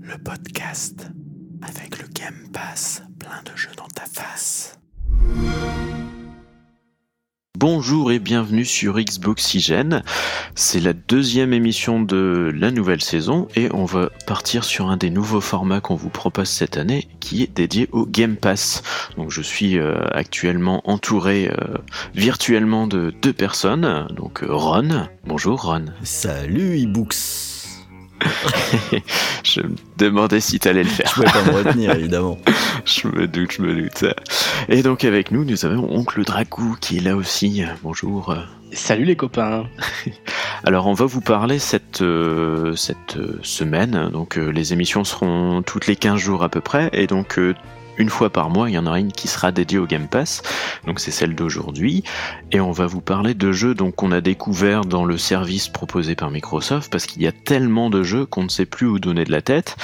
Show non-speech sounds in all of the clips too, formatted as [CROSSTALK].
Le podcast avec le Game Pass, plein de jeux dans ta face. Bonjour et bienvenue sur Xboxygène. C'est la deuxième émission de la nouvelle saison et on va partir sur un des nouveaux formats qu'on vous propose cette année qui est dédié au Game Pass. Donc je suis euh, actuellement entouré euh, virtuellement de deux personnes. Donc euh, Ron, bonjour Ron. Salut ebooks [LAUGHS] je me demandais si tu allais le faire. Je pouvais pas me retenir, [LAUGHS] évidemment. je me doute, je me doute. Et donc avec nous, nous avons Oncle Dragou qui est là aussi. Bonjour. Salut les copains. [LAUGHS] Alors on va vous parler cette, euh, cette euh, semaine. Donc euh, les émissions seront toutes les 15 jours à peu près. Et donc une fois par mois, il y en aura une qui sera dédiée au Game Pass. Donc c'est celle d'aujourd'hui. Et on va vous parler de jeux donc qu'on a découvert dans le service proposé par Microsoft parce qu'il y a tellement de jeux qu'on ne sait plus où donner de la tête.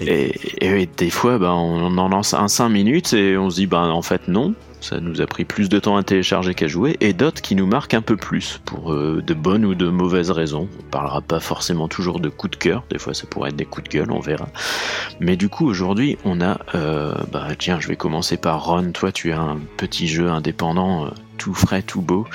Et, et, des fois, bah, on en lance un 5 minutes et on se dit, bah, en fait non ça nous a pris plus de temps à télécharger qu'à jouer, et d'autres qui nous marquent un peu plus, pour euh, de bonnes ou de mauvaises raisons. On parlera pas forcément toujours de coups de cœur, des fois ça pourrait être des coups de gueule, on verra. Mais du coup, aujourd'hui, on a... Euh, bah tiens, je vais commencer par Ron, toi tu as un petit jeu indépendant, euh, tout frais, tout beau,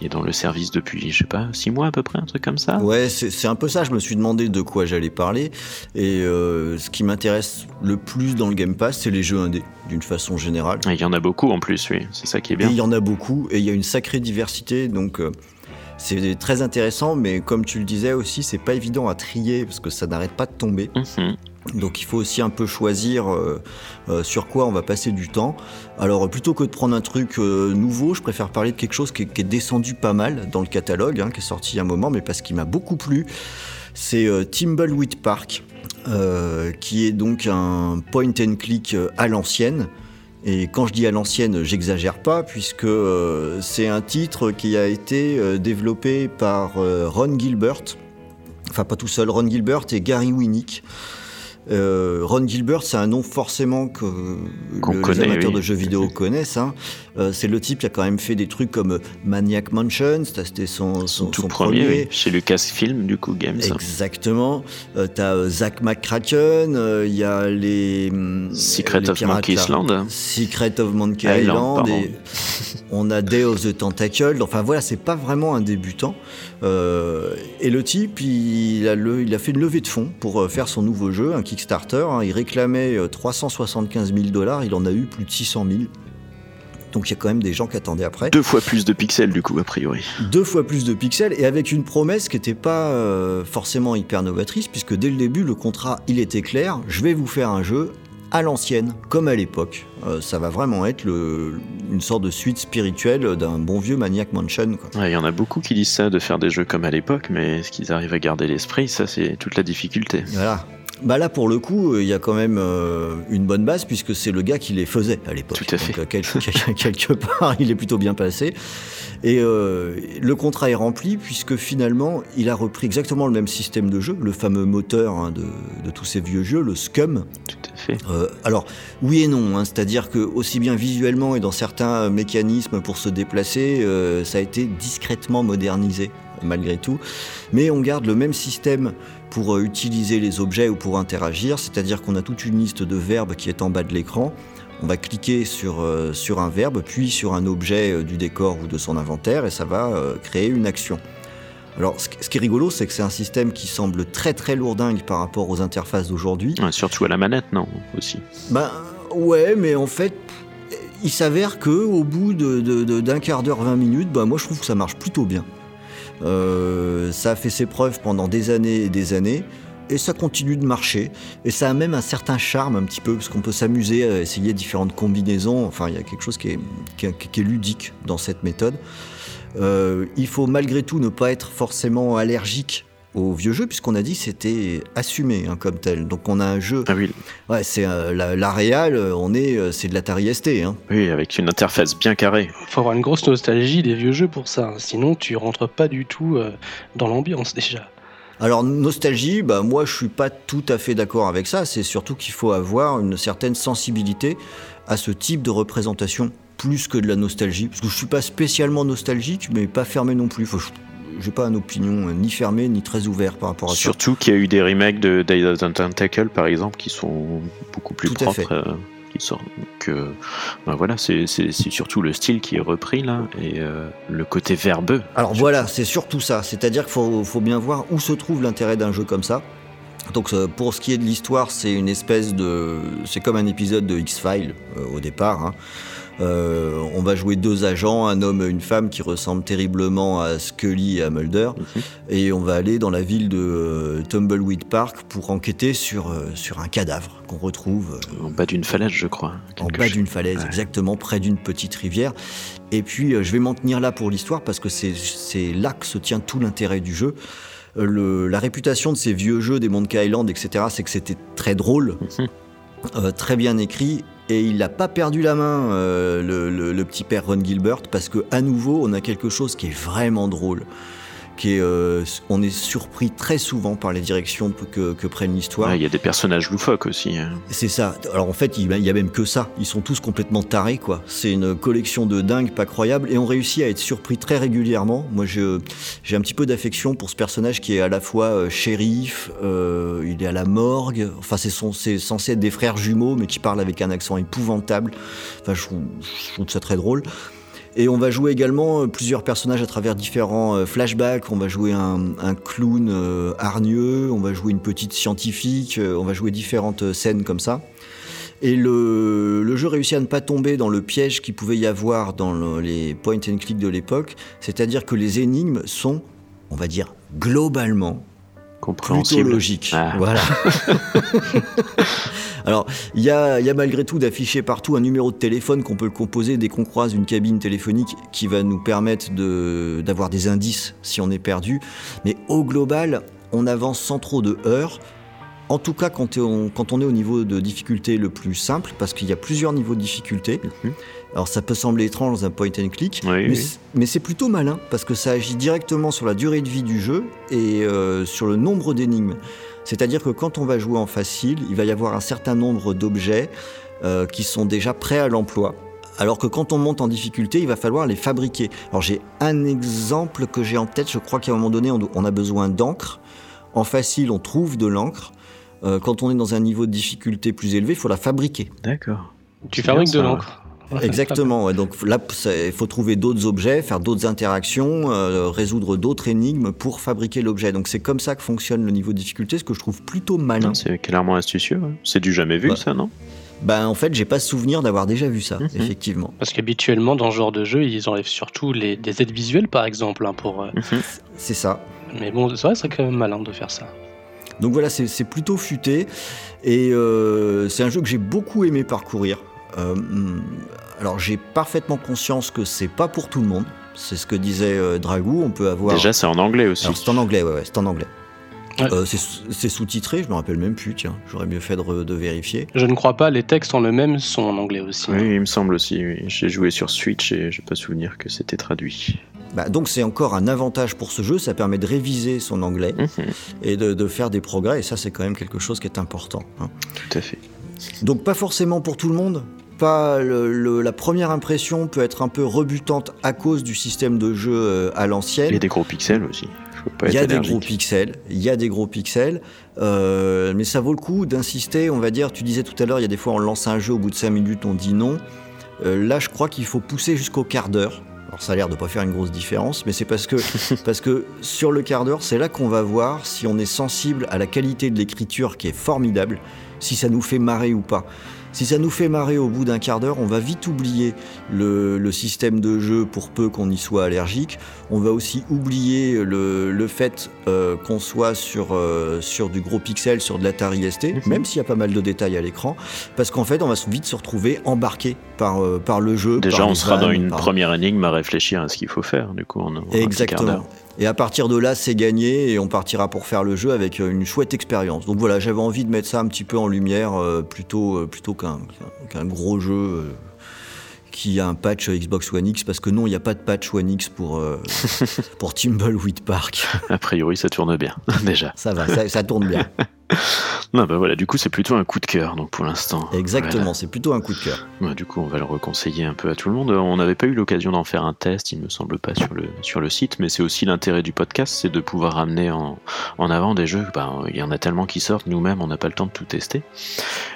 qui est dans le service depuis, je sais pas, six mois à peu près, un truc comme ça Ouais, c'est un peu ça. Je me suis demandé de quoi j'allais parler. Et euh, ce qui m'intéresse le plus dans le Game Pass, c'est les jeux indés, d'une façon générale. Il y en a beaucoup en plus, oui. C'est ça qui est bien. il y en a beaucoup, et il y a une sacrée diversité. Donc. Euh, c'est très intéressant, mais comme tu le disais aussi, c'est pas évident à trier parce que ça n'arrête pas de tomber. Mhm. Donc il faut aussi un peu choisir euh, euh, sur quoi on va passer du temps. Alors plutôt que de prendre un truc euh, nouveau, je préfère parler de quelque chose qui, est descendu pas mal dans le catalogue, hein, qui est sorti il y a un moment, mais parce qu'il m'a beaucoup plu. C'est Timbleweed Park, qui est donc un point and click à l'ancienne. Et quand je dis à l'ancienne, j'exagère pas, puisque c'est un titre qui a été développé par Ron Gilbert, enfin pas tout seul, Ron Gilbert et Gary Winnick. Euh, Ron Gilbert, c'est un nom forcément que les amateurs de jeux vidéo connaissent. Hein. Euh, c'est le type qui a quand même fait des trucs comme Maniac Mansion, c'était son, tout premier, chez Lucasfilm du coup Games. Exactement. Euh, T'as Zach McCracken, il y a les Secret of Monkey Island. Secret of Monkey Island. Et on a Day of the Tentacle. Enfin voilà, c'est pas vraiment un débutant. et le type, il a, le, il a fait une levée de fonds pour faire son nouveau jeu, un Kickstarter. Hein. il réclamait 375 000 dollars, il en a eu plus de 600 000. Donc il y a quand même des gens qui attendaient après. Deux fois plus de pixels du coup, a priori. Deux fois plus de pixels et avec une promesse qui n'était pas euh, forcément hyper novatrice, puisque dès le début, le contrat, il était clair, je vais vous faire un jeu à l'ancienne, comme à l'époque. Euh, ça va vraiment être une sorte de suite spirituelle d'un bon vieux Maniac Mansion. Il y en a beaucoup qui disent ça, de faire des jeux comme à l'époque, mais est-ce qu'ils arrivent à garder l'esprit Ça, c'est toute la difficulté. Voilà. Bah là, pour le coup, il y a quand même euh, une bonne base puisque c'est le gars qui les faisait à l'époque. Tout à fait. Donc, euh, [LAUGHS] quelque, part, il est plutôt bien passé. Et euh, le contrat est rempli puisque finalement, il a repris exactement le même système de jeu, le fameux moteur hein, de, tous ces vieux jeux, le Scum. Tout à fait. alors, oui et non, hein, c'est-à-dire que aussi bien visuellement et dans certains mécanismes pour se déplacer, ça a été discrètement modernisé malgré tout. Mais on garde le même système pour euh, utiliser les objets ou pour interagir, c'est-à-dire qu'on a toute une liste de verbes qui est en bas de l'écran. On va cliquer sur, euh, sur un verbe, puis sur un objet euh, du décor ou de son inventaire, et ça va créer une action. Alors, ce, qui est rigolo, c'est que c'est un système qui semble très très lourdingue par rapport aux interfaces d'aujourd'hui. surtout à la manette, non Aussi. Ben ouais, mais en fait, il s'avère que au bout d'un de, quart d'heure, 20 minutes, ben, moi je trouve que ça marche plutôt bien. Euh, ça a fait ses preuves pendant des années et des années. Et ça continue de marcher. Et ça a même un certain charme un petit peu, parce qu'on peut s'amuser à essayer différentes combinaisons. Enfin, il y a quelque chose qui est, ludique dans cette méthode. Euh, il faut malgré tout ne pas être forcément allergique au vieux jeu, puisqu'on a dit c'était assumé hein, comme tel. Donc on a un jeu. Ah oui. Ouais, c'est euh, la, réal, on est, euh, c'est de l'Atari ST. Hein. Oui, avec une interface bien carrée. Il faut avoir une grosse nostalgie des vieux jeux pour ça, hein. sinon tu rentres pas du tout euh, dans l'ambiance déjà. Alors nostalgie, bah moi je suis pas tout à fait d'accord avec ça. C'est surtout qu'il faut avoir une certaine sensibilité à ce type de représentation plus que de la nostalgie. Parce que je suis pas spécialement nostalgique, mais pas fermé non plus. Faut j'ai pas une opinion ni fermée ni très ouverte par rapport à ça. Surtout qu'il y a eu des remakes de Day of the Tentacle par exemple qui sont beaucoup plus Tout propres. qui sortent. Donc ben voilà, c'est surtout le style qui est repris là et le côté verbeux. Alors voilà, c'est surtout ça. C'est-à-dire qu'il faut, faut bien voir où se trouve l'intérêt d'un jeu comme ça. Donc pour ce qui est de l'histoire, c'est une espèce de, c'est comme un épisode de X-Files au départ. Hein. Euh, on va jouer deux agents, un homme et une femme qui ressemblent terriblement à Scully et à Mulder. Mhm. Et on va aller dans la ville de euh, Tumbleweed Park pour enquêter sur, euh, sur un cadavre qu'on retrouve. en bas d'une falaise, je crois. En bas d'une falaise, exactement, près d'une petite rivière. Et puis, je vais m'en tenir là pour l'histoire parce que c'est là que se tient tout l'intérêt du jeu. la réputation de ces vieux jeux des Monkey Island, etc., c'est que c'était très drôle, mhm. très bien écrit et il n'a pas perdu la main, euh, le, petit père Ron Gilbert, parce que à nouveau, on a quelque chose qui est vraiment drôle. Euh, on est surpris très souvent par les directions que, prennent l'histoire. Il y a des personnages loufoques aussi. Hein. C'est ça. Alors en fait, il y a même que ça. Ils sont tous complètement tarés, quoi. C'est une collection de dingues pas croyable et on réussit à être surpris très régulièrement. Moi, j'ai un petit peu d'affection pour ce personnage qui est à la fois euh, shérif, euh, il est à la morgue. Enfin, c'est censé être des frères jumeaux, mais qui parlent avec un accent épouvantable. Enfin, je trouve ça très drôle. Et on va jouer également euh, plusieurs personnages à travers différents euh, flashbacks. On va jouer un, clown euh, hargneux, on va jouer une petite scientifique, on va jouer différentes scènes comme ça. Et le, jeu réussit à ne pas tomber dans le piège qu'il pouvait y avoir dans les point and click de l'époque, c'est-à-dire que les énigmes sont, on va dire, globalement plutôt logiques. Ah. Voilà. [LAUGHS] Alors, il y a, malgré tout d'afficher partout un numéro de téléphone qu'on peut composer dès qu'on croise une cabine téléphonique qui va nous permettre d'avoir des indices si on est perdu. Mais au global, on avance sans trop de heurts. En tout cas, quand on, quand on est au niveau de difficulté le plus simple, parce qu'il y a plusieurs niveaux de difficulté. Mhm. Alors ça peut sembler étrange dans un point and click, mais, c'est plutôt malin parce que ça agit directement sur la durée de vie du jeu et euh, sur le nombre d'énigmes. C'est-à-dire que quand on va jouer en facile, il va y avoir un certain nombre d'objets euh, qui sont déjà prêts à l'emploi. Alors que quand on monte en difficulté, il va falloir les fabriquer. Alors j'ai un exemple que j'ai en tête, je crois qu'à un moment donné, on a besoin d'encre. En facile, on trouve de l'encre. Euh, quand on est dans un niveau de difficulté plus élevé, il faut la fabriquer. D'accord. Tu fabriques de l'encre? Exactement. Donc là, il faut trouver d'autres objets, faire d'autres interactions, euh, résoudre d'autres énigmes pour fabriquer l'objet. Donc c'est comme ça que fonctionne le niveau de difficulté, ce que je trouve plutôt malin. C'est clairement astucieux. C'est du jamais vu, ça, non? Ben, en fait, j'ai pas souvenir d'avoir déjà vu ça, mhm. effectivement. Parce qu'habituellement, dans ce genre de jeu, ils enlèvent surtout les, des aides visuelles, par exemple, hein, pour. Euh, mhm. C'est ça. Mais bon, c'est vrai, c'est quand même malin de faire ça. Donc voilà, c'est plutôt futé. Et euh, c'est un jeu que j'ai beaucoup aimé parcourir. Euh, alors j'ai parfaitement conscience que c'est pas pour tout le monde. C'est ce que disait euh, Dragou. On peut avoir. Déjà, c'est en anglais aussi. C'est en anglais, ouais, c'est en anglais. c'est sous-titré, je me rappelle même plus, tiens, j'aurais mieux fait de, vérifier. Je ne crois pas, les textes en eux-mêmes sont en anglais aussi. Oui, il me semble aussi, j'ai joué sur Switch et je pas souvenir que c'était traduit. Bah, donc c'est encore un avantage pour ce jeu, ça permet de réviser son anglais mhm. et de, faire des progrès, et ça c'est quand même quelque chose qui est important. Hein. Tout à fait. Donc pas forcément pour tout le monde, pas la première impression peut être un peu rebutante à cause du système de jeu euh, à l'ancienne. Il y a des gros pixels aussi. Il y a des gros pixels, il y a des gros pixels, euh, mais ça vaut le coup d'insister. On va dire, tu disais tout à l'heure, il y a des fois on lance un jeu au bout de 5 minutes, on dit non. Euh, là, je crois qu'il faut pousser jusqu'au quart d'heure. Alors ça a l'air de pas faire une grosse différence, mais c'est parce que, [LAUGHS] parce que sur le quart d'heure, c'est là qu'on va voir si on est sensible à la qualité de l'écriture qui est formidable, si ça nous fait marrer ou pas. Si ça nous fait marrer au bout d'un quart d'heure, on va vite oublier le, système de jeu pour peu qu'on y soit allergique. On va aussi oublier le, fait euh, qu'on soit sur, euh, sur du gros pixel, sur de l'Atari ST, mhm. même s'il y a pas mal de détails à l'écran, parce qu'en fait, on va vite se retrouver embarqué par, euh, par le jeu. Déjà, on sera dans une première énigme à réfléchir à ce qu'il faut faire, du coup, on Exactement. Et à partir de là, c'est gagné et on partira pour faire le jeu avec une chouette expérience. Donc voilà, j'avais envie de mettre ça un petit peu en lumière plutôt, plutôt qu'un gros jeu qui a un patch Xbox One X parce que non, il n'y a pas de patch One X pour, euh, [LAUGHS] pour Timbleweed Park. A priori, ça tourne bien, [LAUGHS] déjà. Ça va, ça, tourne bien. [LAUGHS] [LAUGHS] non, bah voilà, du coup, c'est plutôt un coup de cœur, donc pour l'instant. Exactement, c'est plutôt un coup de cœur. Bah, du coup, on va le reconseiller un peu à tout le monde. On n'avait pas eu l'occasion d'en faire un test, il me semble pas sur le, sur le site, mais c'est aussi l'intérêt du podcast, c'est de pouvoir ramener en, en avant des jeux. Bah, il y en a tellement qui sortent, nous-mêmes, on n'a pas le temps de tout tester.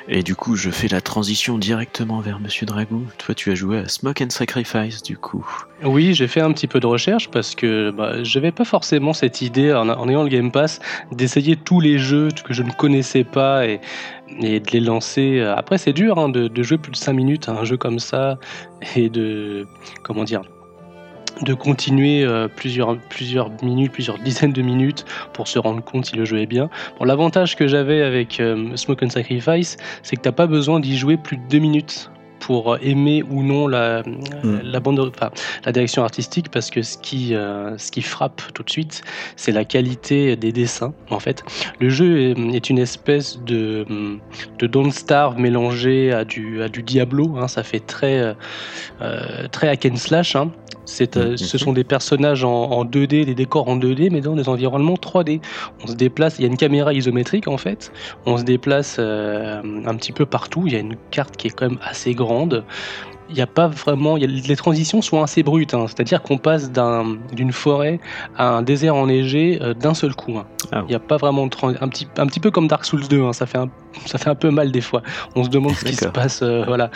Et du coup, je fais la transition directement vers Monsieur Dragou. Toi, tu as joué à Smoke and Sacrifice, du coup. Oui, j'ai fait un petit peu de recherche parce que bah, j'avais pas forcément cette idée, en, en ayant le Game Pass, d'essayer tous les jeux que je ne connaissais pas et, de les lancer. Après, c'est dur hein, de, de, jouer plus de 5 minutes à un jeu comme ça et de. Comment dire de continuer euh, plusieurs, plusieurs minutes, plusieurs dizaines de minutes pour se rendre compte si le jeu est bien. Bon, L'avantage que j'avais avec euh, Smoke and Sacrifice, c'est que t'as pas besoin d'y jouer plus de 2 minutes pour aimer ou non la, mm. la, bande, enfin, la direction artistique parce que ce qui, euh, ce qui frappe tout de suite, c'est la qualité des dessins. En fait, le jeu est, est une espèce de, de Don't Starve mélangé à du, à du Diablo. Hein, ça fait très, euh, très hack and slash. Hein. Euh, ce sont des personnages en, en, 2D, des décors en 2D, mais dans des environnements 3D. On se déplace, il y a une caméra isométrique en fait. On se déplace euh, un petit peu partout. Il y a une carte qui est quand même assez grande il n'y a pas vraiment. Y a, les transitions sont assez brutes, hein, c'est-à-dire qu'on passe d'une forêt à un désert enneigé euh, d'un seul coup. Hein. Il ah n'y a pas vraiment de un petit, un petit peu comme Dark Souls 2, hein, ça, fait un, ça fait un peu mal des fois. On se demande ce qui se passe. Euh, voilà.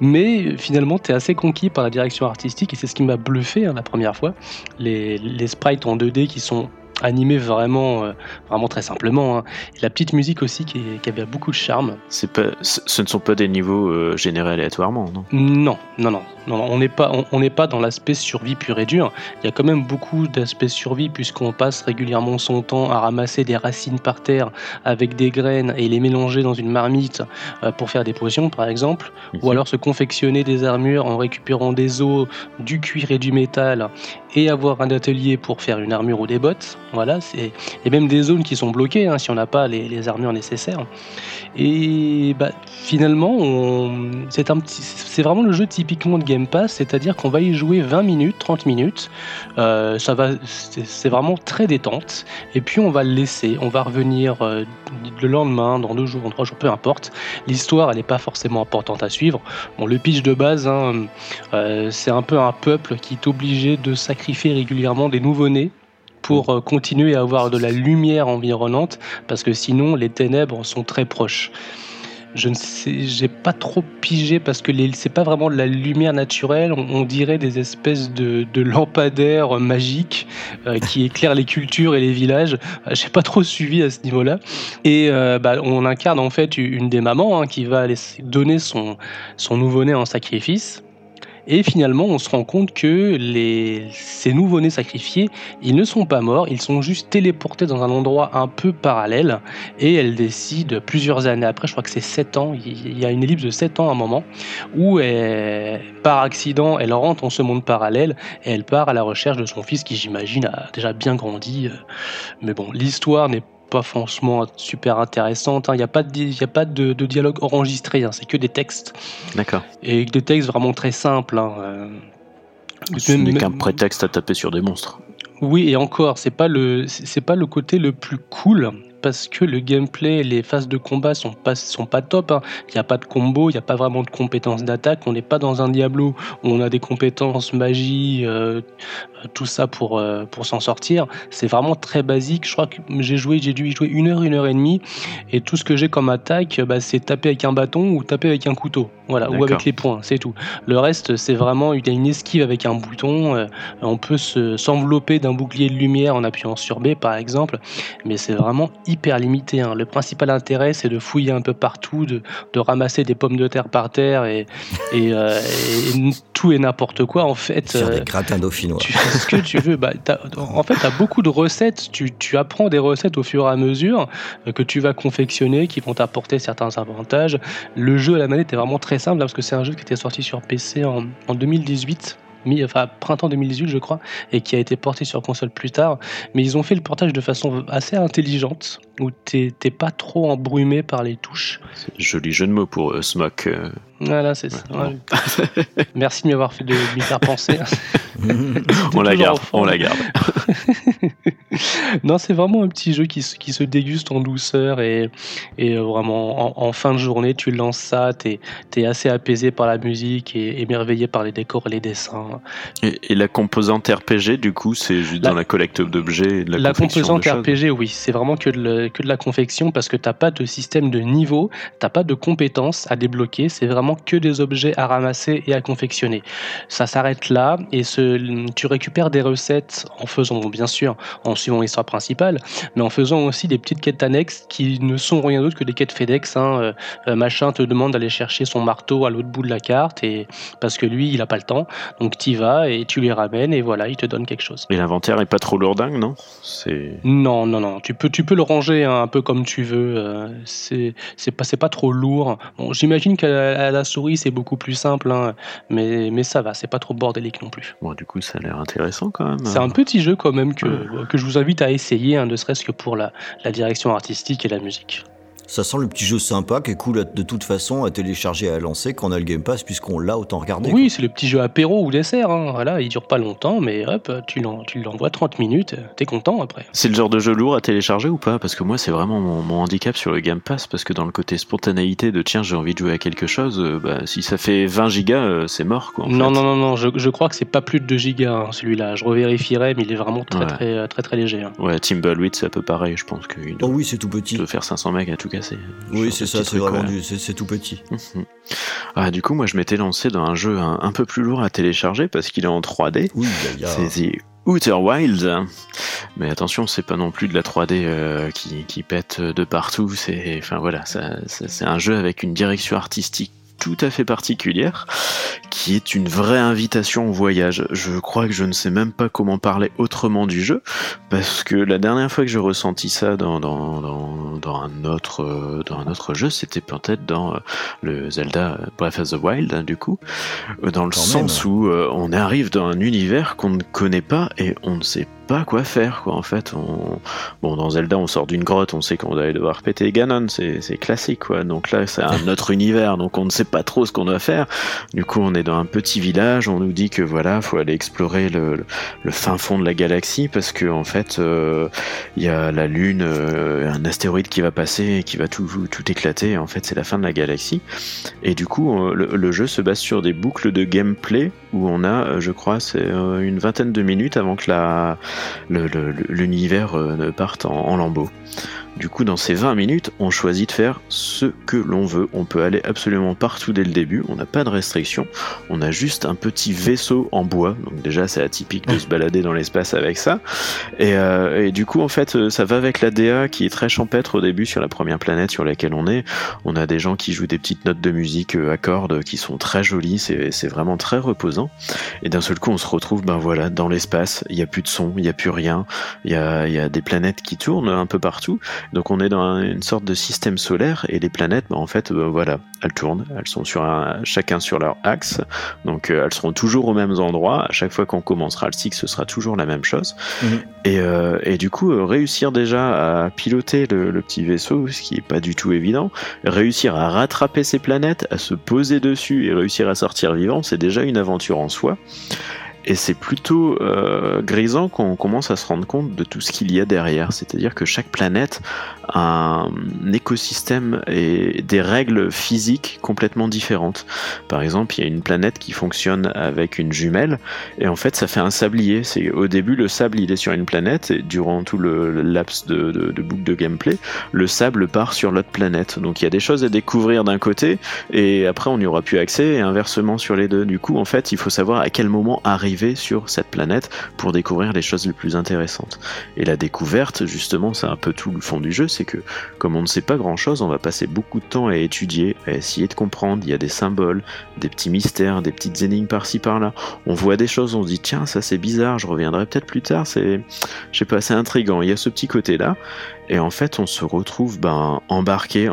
Mais finalement, tu es assez conquis par la direction artistique et c'est ce qui m'a bluffé hein, la première fois. Les, les sprites en 2D qui sont animé vraiment, euh, vraiment très simplement. Hein. la petite musique aussi qui, qui, avait beaucoup de charme. C'est pas, ce ne sont pas des niveaux euh, générés aléatoirement, non? Non, non, non. non, on n'est pas, on n'est pas dans l'aspect survie pur et dur. Il y a quand même beaucoup d'aspects survie puisqu'on passe régulièrement son temps à ramasser des racines par terre avec des graines et les mélanger dans une marmite euh, pour faire des potions, par exemple, ou alors se confectionner des armures en récupérant des os, du cuir et du métal et avoir un atelier pour faire une armure ou des bottes. Voilà, et même des zones qui sont bloquées hein, si on n'a pas les, armures nécessaires. Et bah, finalement, c'est vraiment le jeu typiquement de Game Pass, c'est-à-dire qu'on va y jouer 20 minutes, 30 minutes. Euh, ça va, c'est vraiment très détente. Et puis on va le laisser, on va revenir euh, le lendemain, dans deux jours, dans trois jours, peu importe. L'histoire, elle n'est pas forcément importante à suivre. Bon, le pitch de base, hein, euh, c'est un peu un peuple qui est obligé de sacrifier régulièrement des nouveau-nés pour euh, continuer à avoir de la lumière environnante, parce que sinon les ténèbres sont très proches. Je ne sais, j'ai pas trop pigé parce que c'est pas vraiment de la lumière naturelle. On, dirait des espèces de, de lampadaires magiques euh, qui [LAUGHS] éclairent les cultures et les villages. Euh, j'ai pas trop suivi à ce niveau-là. Et euh, bah, on incarne en fait une des mamans hein, qui va donner son, son nouveau-né en sacrifice. Et finalement, on se rend compte que ces nouveau-nés sacrifiés, ils ne sont pas morts, ils sont juste téléportés dans un endroit un peu parallèle. Et elle décide, plusieurs années après, je crois que c'est 7 ans, il y a une ellipse de 7 ans à un moment, où elle, par accident, elle rentre dans ce monde parallèle et elle part à la recherche de son fils qui, j'imagine, a déjà bien grandi. Mais bon, l'histoire n'est pas franchement super intéressante. Il hein. n'y a pas, de, a pas de, de dialogue enregistré, hein. c'est que des textes. D'accord. Et des textes vraiment très simples. Hein. Euh. Ce n'est qu'un prétexte à taper sur des monstres. Oui, et encore, c'est pas le, c'est pas le côté le plus cool parce que le gameplay, les phases de combat sont pas, sont pas top. Hein. Il n'y a pas de combo, il n'y a pas vraiment de compétences d'attaque. On n'est pas dans un Diablo où on a des compétences magie, euh, tout ça pour, euh, pour s'en sortir. C'est vraiment très basique. Je crois que j'ai joué, j'ai dû y jouer une heure, une heure et demie. Et tout ce que j'ai comme attaque, bah, c'est taper avec un bâton ou taper avec un couteau. Voilà, ou avec les poings, c'est tout. Le reste, c'est vraiment il y a une esquive avec un bouton. Euh, on peut s'envelopper d'un bouclier de lumière en appuyant sur B, par exemple. Mais c'est vraiment hyper limité. Hein. Le principal intérêt, c'est de fouiller un peu partout, de, de, ramasser des pommes de terre par terre et, et, euh, et tout et n'importe quoi. En fait, Faire des gratins dauphinois. Tu fais ce que tu veux. Bah, en fait, tu as beaucoup de recettes. Tu, tu, apprends des recettes au fur et à mesure euh, que tu vas confectionner, qui vont t'apporter certains avantages. Le jeu à la manette est vraiment très simple parce que c'est un jeu qui était sorti sur PC en, en 2018 mi, enfin printemps 2018 je crois, et qui a été porté sur console plus tard. Mais ils ont fait le portage de façon assez intelligente, où t'es pas trop embrumé par les touches. Joli jeu de mots pour euh, Smoke. Euh. Voilà, c'est ça. Ouais. Merci de m'avoir fait de m'y faire penser. [LAUGHS] [LAUGHS] on la garde, on la garde. [LAUGHS] non, c'est vraiment un petit jeu qui, qui, se déguste en douceur et, et vraiment en, fin de journée, tu lances ça, tu es, assez apaisé par la musique et émerveillé par les décors et les dessins. Et, la composante RPG, du coup, c'est juste dans la collecte d'objets La, la composante RPG, oui, c'est vraiment que de, que de la confection parce que tu n'as pas de système de niveau, tu n'as pas de compétences à débloquer, c'est vraiment que des objets à ramasser et à confectionner. Ça s'arrête là et ce, tu récupères des recettes en faisant, bien sûr, en suivant l'histoire principale, mais en faisant aussi des petites quêtes annexes qui ne sont rien d'autre que des quêtes FedEx. Hein. Euh, euh, machin te demande d'aller chercher son marteau à l'autre bout de la carte et parce que lui, il n'a pas le temps. Donc tu y vas et tu lui ramènes et voilà, il te donne quelque chose. Et l'inventaire est pas trop lourdingue, non? C'est non, non, non. Tu peux, tu peux le ranger un peu comme tu veux. Euh, c'est, c'est pas, c'est pas trop lourd. Bon, j'imagine qu'à la, souris c'est beaucoup plus simple, hein, mais, mais ça va, c'est pas trop bordélique non plus. Bon, du coup, ça a l'air intéressant quand même. C'est un petit jeu quand même que, que je vous invite à essayer, hein, ne serait-ce que pour la direction artistique et la musique. Ça sent le petit jeu sympa qui est cool de toute façon à télécharger et à lancer quand on a le Game Pass puisqu'on l'a autant regardé. Oui, c'est le petit jeu apéro ou dessert. Hein. Voilà, il dure pas longtemps, mais hop, tu l'envoies 30 minutes, t'es content après. C'est le genre de jeu lourd à télécharger ou pas? Parce que moi, c'est vraiment mon, handicap sur le Game Pass parce que dans le côté spontanéité de tiens, j'ai envie de jouer à quelque chose, euh, bah, si ça fait 20 gigas, euh, c'est mort quoi. non, non, non, non, je, crois que c'est pas plus de 2 gigas hein, celui-là. Je revérifierai, mais il est vraiment très, très, très, très, léger. Hein. Ouais, Timberwolf, c'est un peu pareil, je pense qu'il Oh oui, c'est tout petit. De faire 500 megs à tout Oui, c'est ça, c'est vraiment c'est tout petit. Mhm. Ah, du coup, moi, je m'étais lancé dans un jeu un, peu plus lourd à télécharger parce qu'il est en 3D. Oui, C'est Outer Wild. Mais attention, c'est pas non plus de la 3D euh, qui, qui, pète de partout. C'est, enfin voilà, c'est un jeu avec une direction artistique tout à fait particulière, qui est une vraie invitation au voyage. Je crois que je ne sais même pas comment parler autrement du jeu, parce que la dernière fois que j'ai ressenti ça dans, dans, dans, dans, un, autre, euh, dans un autre jeu, c'était peut-être dans euh, le Zelda Breath of the Wild, hein, du coup, euh, dans le sens où on arrive dans un univers qu'on ne connaît pas et on ne sait pas pas quoi faire quoi en fait. On... bon dans Zelda on sort d'une grotte on sait qu'on va devoir péter Ganon c'est, classique quoi. Donc là c'est un autre [LAUGHS] univers donc on ne sait pas trop ce qu'on doit faire. Du coup on est dans un petit village on nous dit que voilà faut aller explorer le, fin fond de la galaxie parce que en fait euh, il y a la lune euh, un astéroïde qui va passer et qui va tout, tout éclater en fait c'est la fin de la galaxie. Et du coup euh, le, le, jeu se base sur des boucles de gameplay où on a je crois c'est une vingtaine de minutes avant que la l'univers le, ne parte en, en lambeaux. Du coup, dans ces 20 minutes, on choisit de faire ce que l'on veut. On peut aller absolument partout dès le début. On n'a pas de restrictions. On a juste un petit vaisseau en bois. Donc déjà, c'est atypique de se [LAUGHS] balader dans l'espace avec ça. Et, euh, et, du coup, en fait, euh, ça va avec la DA qui est très champêtre au début sur la première planète sur laquelle on est. On a des gens qui jouent des petites notes de musique euh, à cordes qui sont très jolies. C'est vraiment très reposant. Et d'un seul coup, on se retrouve, ben voilà, dans l'espace. Il n'y a plus de son, il n'y a plus rien. Il y a, il y a des planètes qui tournent un peu partout. Donc on est dans une sorte de système solaire et les planètes, bah, en fait, bah, voilà, elles tournent, elles sont sur un, chacun sur leur axe, donc euh, elles seront toujours aux mêmes endroits. À chaque fois qu'on commencera le cycle, ce sera toujours la même chose. Mhm. Et, euh, et, du coup, euh, réussir déjà à piloter le, le, petit vaisseau, ce qui est pas du tout évident, réussir à rattraper ces planètes, à se poser dessus et réussir à sortir vivant, c'est déjà une aventure en soi. Et c'est plutôt euh, grisant quand on commence à se rendre compte de tout ce qu'il y a derrière. C'est-à-dire que chaque planète un écosystème et des règles physiques complètement différentes. Par exemple, il y a une planète qui fonctionne avec une jumelle, et en fait, ça fait un sablier. C'est au début le sable, il est sur une planète, et durant tout le, laps de, boucle de gameplay, le sable part sur l'autre planète. Donc il y a des choses à découvrir d'un côté, et après on n'y aura plus accès, et inversement sur les deux. Du coup, en fait, il faut savoir à quel moment arriver sur cette planète pour découvrir les choses les plus intéressantes. Et la découverte, justement, c'est un peu tout le fond du jeu, que comme on ne sait pas grand-chose, on va passer beaucoup de temps à étudier, à essayer de comprendre. Il y a des symboles, des petits mystères, des petites énigmes par-ci par-là. On voit des choses, on se dit tiens, ça c'est bizarre, je reviendrai peut-être plus tard. C'est, je sais pas, c'est intrigant. Il y a ce petit côté-là. Et en fait, on se retrouve ben, embarqué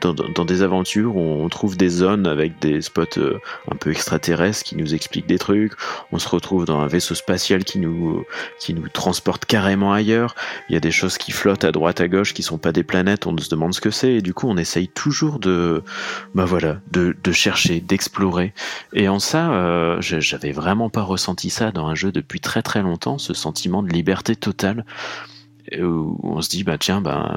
dans, des aventures où on trouve des zones avec des spots euh, un peu extraterrestres qui nous expliquent des trucs. On se retrouve dans un vaisseau spatial qui nous, qui nous transporte carrément ailleurs. Il y a des choses qui flottent à droite, à gauche, qui sont pas des planètes. On se demande ce que c'est. Et du coup, on essaye toujours de, ben voilà, de, de chercher, d'explorer. Et en ça, euh, j'avais vraiment pas ressenti ça dans un jeu depuis très très longtemps, ce sentiment de liberté totale où on se dit bah tiens bah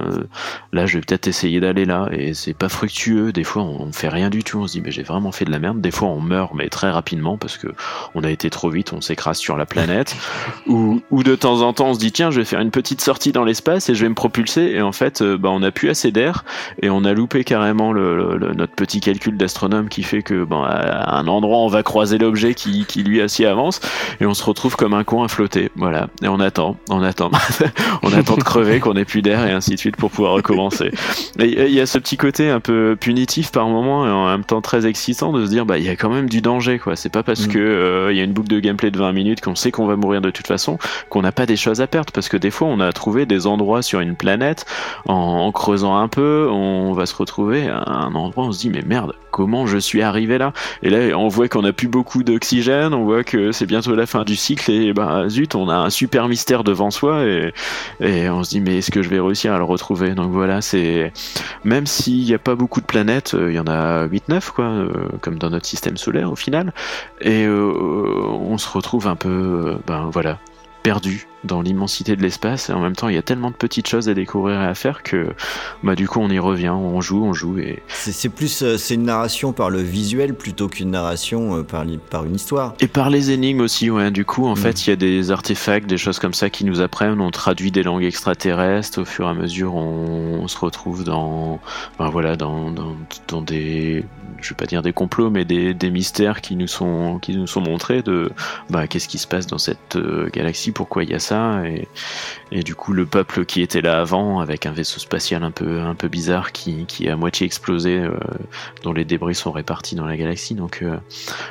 là je vais peut-être essayer d'aller là. Et c'est pas fructueux. Des fois on, fait rien du tout. On se dit mais j'ai vraiment fait de la merde. Des fois on meurt mais très rapidement parce que on a été trop vite. On s'écrase sur la planète. [LAUGHS] Ou, ou de temps en temps on se dit tiens je vais faire une petite sortie dans l'espace et je vais me propulser. Et en fait bah on a plus assez d'air et on a loupé carrément le, notre petit calcul d'astronome qui fait que ben, à un endroit on va croiser l'objet qui, qui lui assis avance et on se retrouve comme un con à flotter. Voilà. Et on attend. On attend. [LAUGHS] On attend de crever qu'on ait plus d'air et ainsi de suite pour pouvoir recommencer. [LAUGHS] Il y a ce petit côté un peu punitif par moment et en même temps très excitant de se dire bah il y a quand même du danger quoi. C'est pas parce mm. que euh, il y a une boucle de gameplay de 20 minutes qu'on sait qu'on va mourir de toute façon qu'on n'a pas des choses à perdre. Parce que des fois on a trouvé des endroits sur une planète en, en creusant un peu on va se retrouver à un endroit on se dit mais merde comment je suis arrivé là. Et là, on voit qu'on a plus beaucoup d'oxygène, on voit que c'est bientôt la fin du cycle et bah zut, on a un super mystère devant soi et, et on se dit mais est-ce que je vais réussir à le retrouver? Donc voilà, c'est même s'il n'y a pas beaucoup de planètes, euh, il y en a 8-9 quoi, euh, comme dans notre système solaire au final, et euh, on se retrouve un peu, ben voilà, perdu dans l'immensité de l'espace et en même temps il y a tellement de petites choses à découvrir et à faire que bah du coup on y revient, on joue, on joue et c'est plus euh, c'est une narration par le visuel plutôt qu'une narration euh, par, par une histoire. Et par les énigmes aussi ouais, du coup en mm. fait il y a des artefacts, des choses comme ça qui nous apprennent, on traduit des langues extraterrestres au fur et à mesure on, se retrouve dans ben voilà dans, dans, dans, des je vais pas dire des complots mais des, des mystères qui nous sont qui nous sont montrés de bah qu'est-ce qui se passe dans cette euh, galaxie, pourquoi il y a ça et, et, du coup le peuple qui était là avant avec un vaisseau spatial un peu un peu bizarre qui, qui est à moitié explosé euh, dont les débris sont répartis dans la galaxie. Donc euh,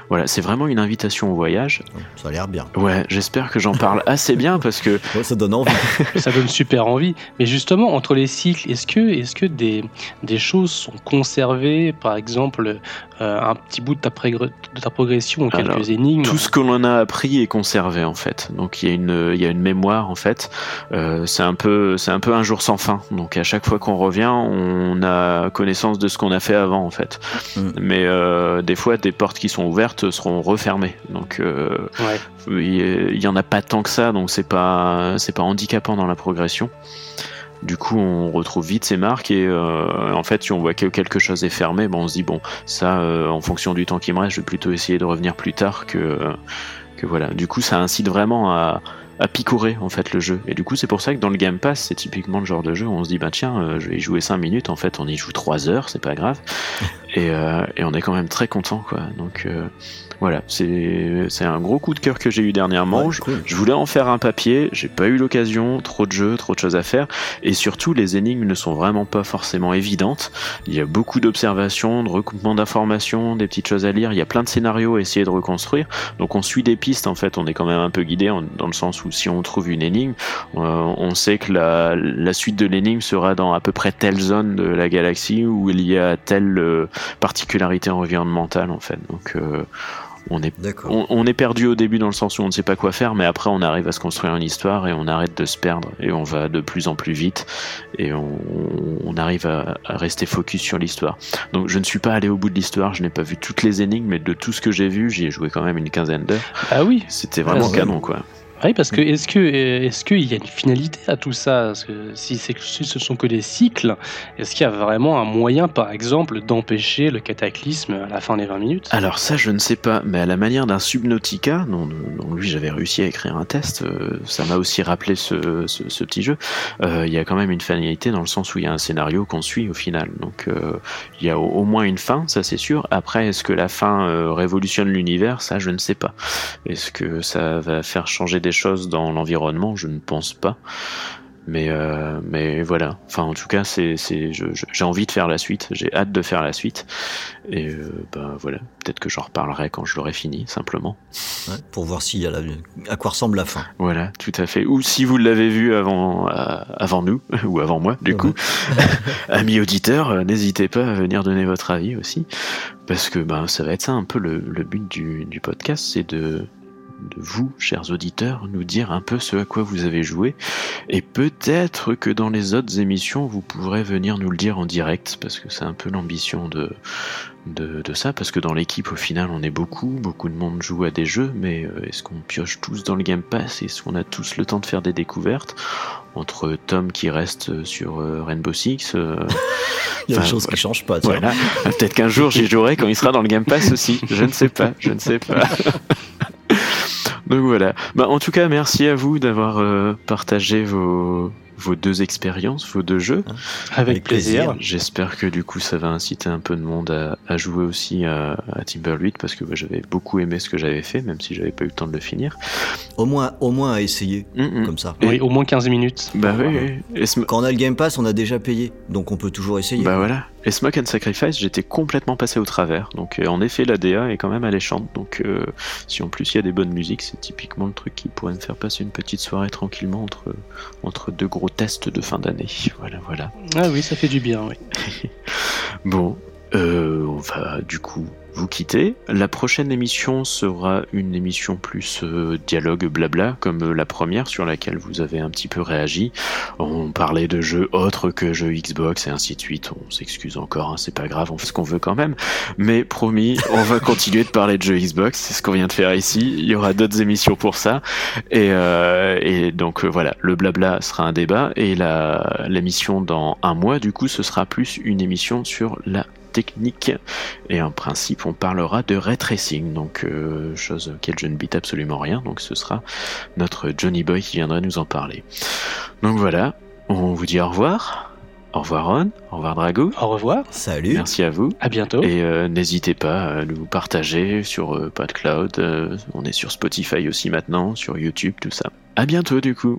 voilà c'est vraiment une invitation au voyage. Ça a l'air bien. Ouais j'espère que j'en parle assez bien parce que [LAUGHS] ça donne envie. [LAUGHS] Ça donne super envie. Mais justement entre les cycles est-ce que est-ce que des, des choses sont conservées par exemple euh, un petit bout de ta, de ta progression ou quelques énigmes? tout ce que l'on a appris est conservé en fait. Donc il y a une il y a une mémoire en fait. Euh, c'est un peu c'est un peu un jour sans fin. Donc à chaque fois qu'on revient, on a connaissance de ce qu'on a fait avant en fait. Mm. Mais euh, des fois, des portes qui sont ouvertes seront refermées. Donc euh, il y, en a pas tant que ça, donc c'est pas c'est pas handicapant dans la progression. Du coup, on retrouve vite ces marques et en fait, si on voit que quelque chose est fermé, bon, on se dit bon, ça, en fonction du temps qui me reste, je vais plutôt essayer de revenir plus tard que que voilà. Du coup, ça incite vraiment à, à picorer en fait le jeu. Et du coup, c'est pour ça que dans le Game Pass, c'est typiquement le genre de jeu où on se dit bah tiens, euh, je vais y jouer 5 minutes. En fait, on y joue 3 heures, c'est pas grave. Et, euh, et, on est quand même très content quoi. Donc euh, voilà, c'est un gros coup de cœur que j'ai eu dernièrement. je, voulais en faire un papier, j'ai pas eu l'occasion, trop de jeux, trop de choses à faire, et surtout les énigmes ne sont vraiment pas forcément évidentes. Il y a beaucoup d'observations, de recoupements d'informations, des petites choses à lire, il y a plein de scénarios à essayer de reconstruire, donc on suit des pistes. En fait, on est quand même un peu guidé dans le sens où si on trouve une énigme, euh, on sait que la, la suite de l'énigme sera dans à peu près telle zone de la galaxie où il y a telle euh, particularité environnementale en fait. Donc euh, on est, on, est perdu au début dans le sens où on ne sait pas quoi faire, mais après on arrive à se construire une histoire et on arrête de se perdre et on va de plus en plus vite et on, arrive à, rester focus sur l'histoire. Donc je ne suis pas allé au bout de l'histoire, je n'ai pas vu toutes les énigmes, mais de tout ce que j'ai vu, j'y ai joué quand même une quinzaine d'heures. Ah oui C'était vraiment ah, canon quoi. Oui, parce que est-ce que est-ce qu'il y a une finalité à tout ça? Si, si ce sont que des cycles, est-ce qu'il y a vraiment un moyen, par exemple, d'empêcher le cataclysme à la fin des 20 minutes? Alors ça, je ne sais pas, mais à la manière d'un Subnautica, dont, lui j'avais réussi à écrire un test, euh, ça m'a aussi rappelé ce, petit jeu. Euh, il y a quand même une finalité dans le sens où il y a un scénario qu'on suit au final. Donc euh, il y a au, moins une fin, ça c'est sûr. Après, est-ce que la fin révolutionne l'univers? Ça, je ne sais pas. Est-ce que ça va faire changer des choses dans l'environnement, je ne pense pas. Mais, euh, mais voilà. Enfin, en tout cas, c'est, j'ai envie de faire la suite. J'ai hâte de faire la suite. Et euh, ben voilà. Peut-être que j'en reparlerai quand je l'aurai fini, simplement. pour voir s'il y a à quoi ressemble la fin. Voilà, tout à fait. Ou si vous l'avez vu avant, euh, avant nous, [LAUGHS] ou avant moi, du coup. [LAUGHS] Amis auditeurs, n'hésitez pas à venir donner votre avis aussi. Parce que ben, ça va être ça un peu le, le but du, du podcast, c'est de de vous, chers auditeurs, nous dire un peu ce à quoi vous avez joué. Et peut-être que dans les autres émissions, vous pourrez venir nous le dire en direct, parce que c'est un peu l'ambition de, de, de, ça, parce que dans l'équipe, au final, on est beaucoup, beaucoup de monde joue à des jeux, mais euh, est-ce qu'on pioche tous dans le Game Pass? Est-ce qu'on a tous le temps de faire des découvertes? Entre Tom qui reste sur euh, Rainbow Six... Euh, [LAUGHS] il y a des choses qui changent pas. Voilà. Peut-être qu'un jour j'y jouerai quand il sera dans le Game Pass aussi. Je ne sais pas, je ne sais pas. [LAUGHS] Donc voilà. Bah, en tout cas, merci à vous d'avoir euh, partagé vos, vos deux expériences, vos deux jeux. Avec, plaisir. J'espère que du coup ça va inciter un peu de monde à, à jouer aussi à, à Timber parce que bah, j'avais beaucoup aimé ce que j'avais fait, même si j'avais pas eu le temps de le finir. Au moins, au moins à essayer, mm -hmm. comme ça. Oui, au moins 15 minutes. Bah oui. Quand on a le Game Pass, on a déjà payé, donc on peut toujours essayer. Bah voilà. Et Smoke and Sacrifice, j'étais complètement passé au travers. Donc euh, en effet, la DA est quand même alléchante. Donc euh, si en plus il y a des bonnes musiques, c'est typiquement le truc qui pourrait me faire passer une petite soirée tranquillement entre, entre deux gros tests de fin d'année. [LAUGHS] Voilà, voilà. Ah oui, ça fait du bien, oui. [LAUGHS] bon, euh, on va du coup vous quitter. La prochaine émission sera une émission plus euh, dialogue blabla, comme euh, la première sur laquelle vous avez un petit peu réagi. On parlait de jeux autres que jeux Xbox et ainsi de suite. On s'excuse encore, hein, c'est pas grave, on fait ce qu'on veut quand même. Mais promis, on va [LAUGHS] continuer de parler de jeux Xbox, c'est ce qu'on vient de faire ici. Il y aura d'autres émissions pour ça. Et, euh, et donc euh, voilà, le blabla sera un débat et la l'émission dans un mois, du coup, ce sera plus une émission sur la technique et en principe on parlera de ray tracing donc euh, chose auquel je ne bite absolument rien donc ce sera notre Johnny Boy qui viendra nous en parler donc voilà on vous dit au revoir au revoir Ron, au revoir Drago. Au revoir. Salut. Merci à vous. À bientôt. Et euh, n'hésitez pas à nous partager sur euh, PodCloud. Euh, on est sur Spotify aussi maintenant, sur YouTube, tout ça. À bientôt du coup.